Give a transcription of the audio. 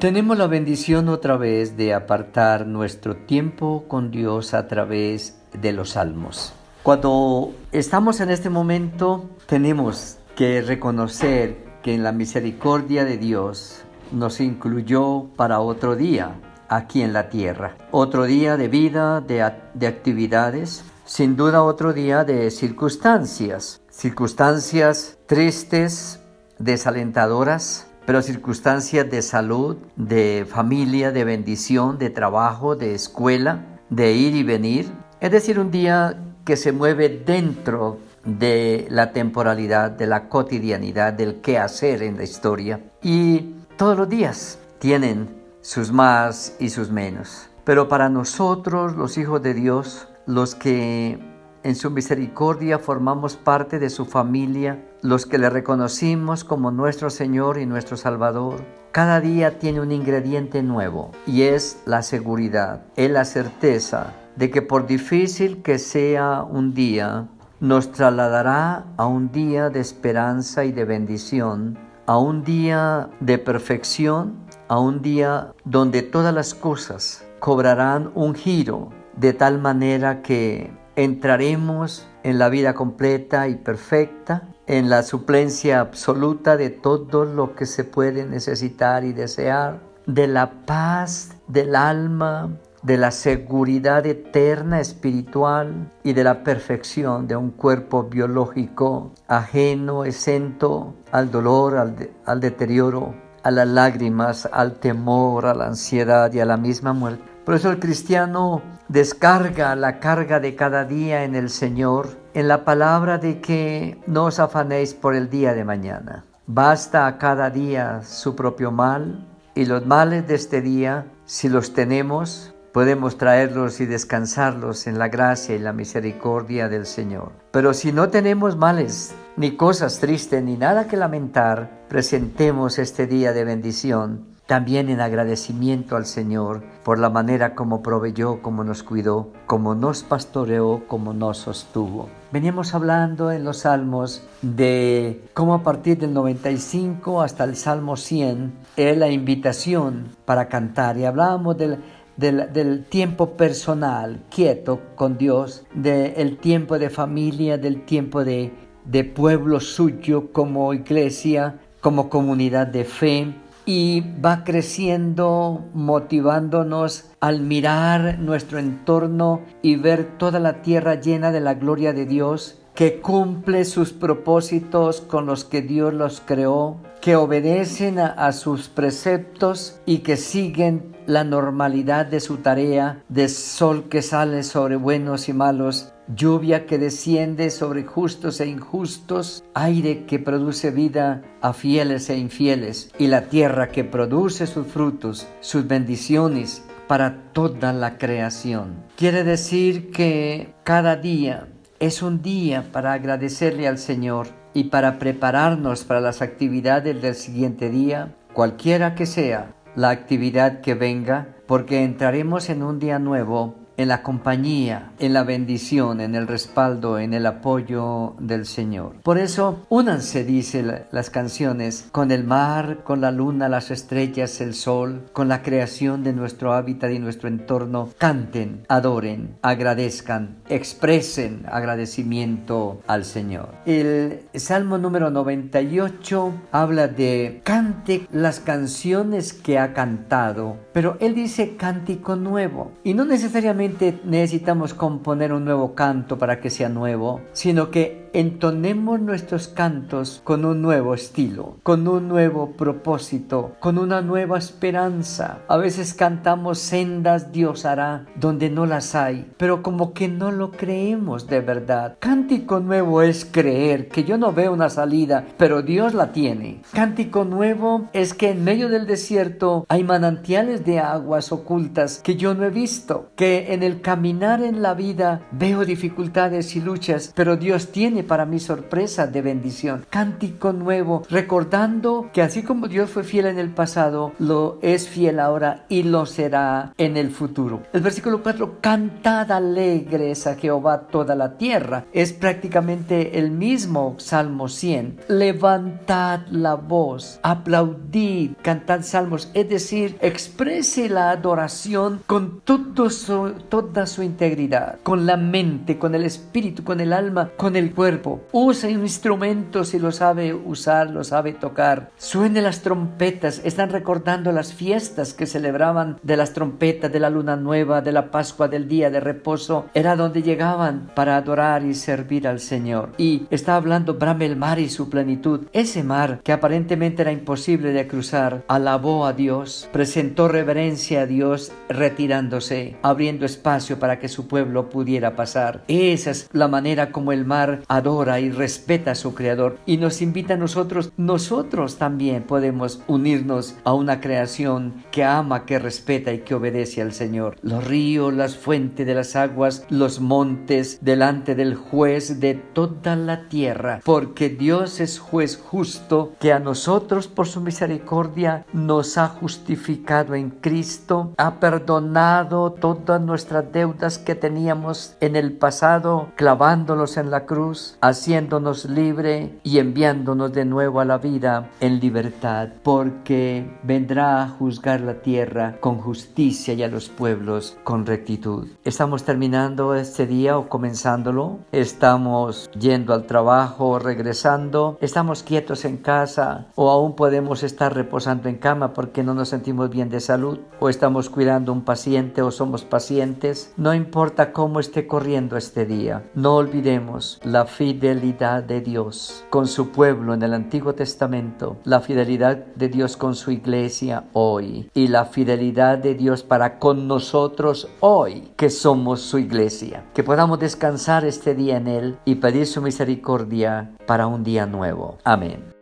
Tenemos la bendición otra vez de apartar nuestro tiempo con Dios a través de los salmos. Cuando estamos en este momento, tenemos que reconocer que en la misericordia de Dios nos incluyó para otro día aquí en la tierra. Otro día de vida, de, de actividades, sin duda otro día de circunstancias. Circunstancias tristes, desalentadoras, pero circunstancias de salud, de familia, de bendición, de trabajo, de escuela, de ir y venir. Es decir, un día que se mueve dentro de la temporalidad, de la cotidianidad, del qué hacer en la historia. Y todos los días tienen sus más y sus menos. Pero para nosotros, los hijos de Dios, los que en su misericordia formamos parte de su familia, los que le reconocimos como nuestro Señor y nuestro Salvador. Cada día tiene un ingrediente nuevo y es la seguridad, es la certeza de que por difícil que sea un día, nos trasladará a un día de esperanza y de bendición, a un día de perfección, a un día donde todas las cosas cobrarán un giro de tal manera que entraremos en la vida completa y perfecta, en la suplencia absoluta de todo lo que se puede necesitar y desear, de la paz del alma, de la seguridad eterna espiritual y de la perfección de un cuerpo biológico ajeno, exento al dolor, al, al, deterioro, a las lágrimas, al temor, a la ansiedad y a la misma muerte. Por eso el cristiano descarga la carga de cada día en el Señor, en la palabra de que no os afanéis por el día de mañana. Basta a cada día su propio mal y los males de este día, si los tenemos, podemos traerlos y descansarlos en la gracia y la misericordia del Señor. Pero si no tenemos males, ni cosas tristes, ni nada que lamentar, presentemos este día de bendición también en agradecimiento al Señor por la manera como proveyó, como nos cuidó, como nos pastoreó, como nos sostuvo. Veníamos hablando en los salmos de cómo a partir del 95 hasta el Salmo 100 es la invitación para cantar y hablábamos del del, tiempo personal, quieto con Dios, del tiempo de familia, del tiempo de, de pueblo suyo como iglesia, como comunidad de fe, y va creciendo motivándonos al mirar nuestro entorno y ver toda la tierra llena de la gloria de Dios que cumple sus propósitos con los que Dios los creó, que obedecen a, sus preceptos y que siguen la normalidad de su tarea, de sol que sale sobre buenos y malos, lluvia que desciende sobre justos e injustos, aire que produce vida a fieles e infieles, y la tierra que produce sus frutos, sus bendiciones para toda la creación. Quiere decir que cada día es un día para agradecerle al Señor y para prepararnos para las actividades del siguiente día, cualquiera que sea la actividad que venga, porque entraremos en un día nuevo en la compañía, en la bendición, en el respaldo, en el apoyo del Señor. Por eso, únanse, dice las canciones, con el mar, con la luna, las estrellas, el sol, con la creación de nuestro hábitat y nuestro entorno. Canten, adoren, agradezcan, expresen agradecimiento al Señor. El Salmo número 98 habla de cante las canciones que ha cantado, pero él dice cántico nuevo y no necesariamente necesitamos componer un nuevo canto para que sea nuevo, sino que entonemos nuestros cantos con un nuevo estilo, con un nuevo propósito, con una nueva esperanza. A veces cantamos sendas Dios hará donde no las hay, pero como que no lo creemos de verdad. Cántico nuevo es creer que yo no veo una salida, pero Dios la tiene. Cántico nuevo es que en medio del desierto hay manantiales de aguas ocultas que yo no he visto, que en el caminar en la vida veo dificultades y luchas, pero Dios tiene para mí sorpresa de bendición. Cántico nuevo, recordando que así como Dios fue fiel en el pasado, lo es fiel ahora y lo será en el futuro. El versículo 4, cantad alegres a Jehová toda la tierra. Es prácticamente el mismo Salmo 100. Levantad la voz, aplaudid, cantad salmos, es decir, exprese la adoración con todo su, toda su integridad, con la mente, con el espíritu, con el alma, con el cuerpo. Use instrumentos si lo sabe usar, lo sabe tocar. Suene las trompetas, están recordando las fiestas que celebraban de las trompetas de la luna nueva, de la Pascua, del día de reposo. Era donde llegaban para adorar y servir al Señor. Y está hablando brame el mar y su plenitud. Ese mar que aparentemente era imposible de cruzar, alabó a Dios, presentó reverencia a Dios retirándose, abriendo espacio para que su pueblo pudiera pasar. Esa es la manera como el mar adora y respeta a su creador y nos invita a nosotros, nosotros también podemos unirnos a una creación que ama, que respeta y que obedece al Señor. Los ríos, las fuentes de las aguas, los montes delante del juez de toda la tierra, porque Dios es juez justo que a nosotros por su misericordia nos ha justificado en Cristo, ha perdonado todas nuestras deudas que teníamos en el pasado, clavándolos en la cruz, haciéndonos libre y enviándonos de nuevo a la vida en libertad, porque vendrá a juzgar la tierra con justicia y a los pueblos con rectitud. Estamos terminando este día o comenzándolo, estamos yendo al trabajo, regresando, estamos quietos en casa o aún podemos estar reposando en cama porque no nos sentimos bien de salud o estamos cuidando un paciente o somos pacientes, no importa cómo esté corriendo este día, no olvidemos la fidelidad de Dios con su pueblo en el Antiguo Testamento, la fidelidad de Dios con su iglesia hoy y la fidelidad de Dios para con nosotros hoy que somos su iglesia. Que podamos descansar este día en Él y pedir su misericordia para un día nuevo. Amén.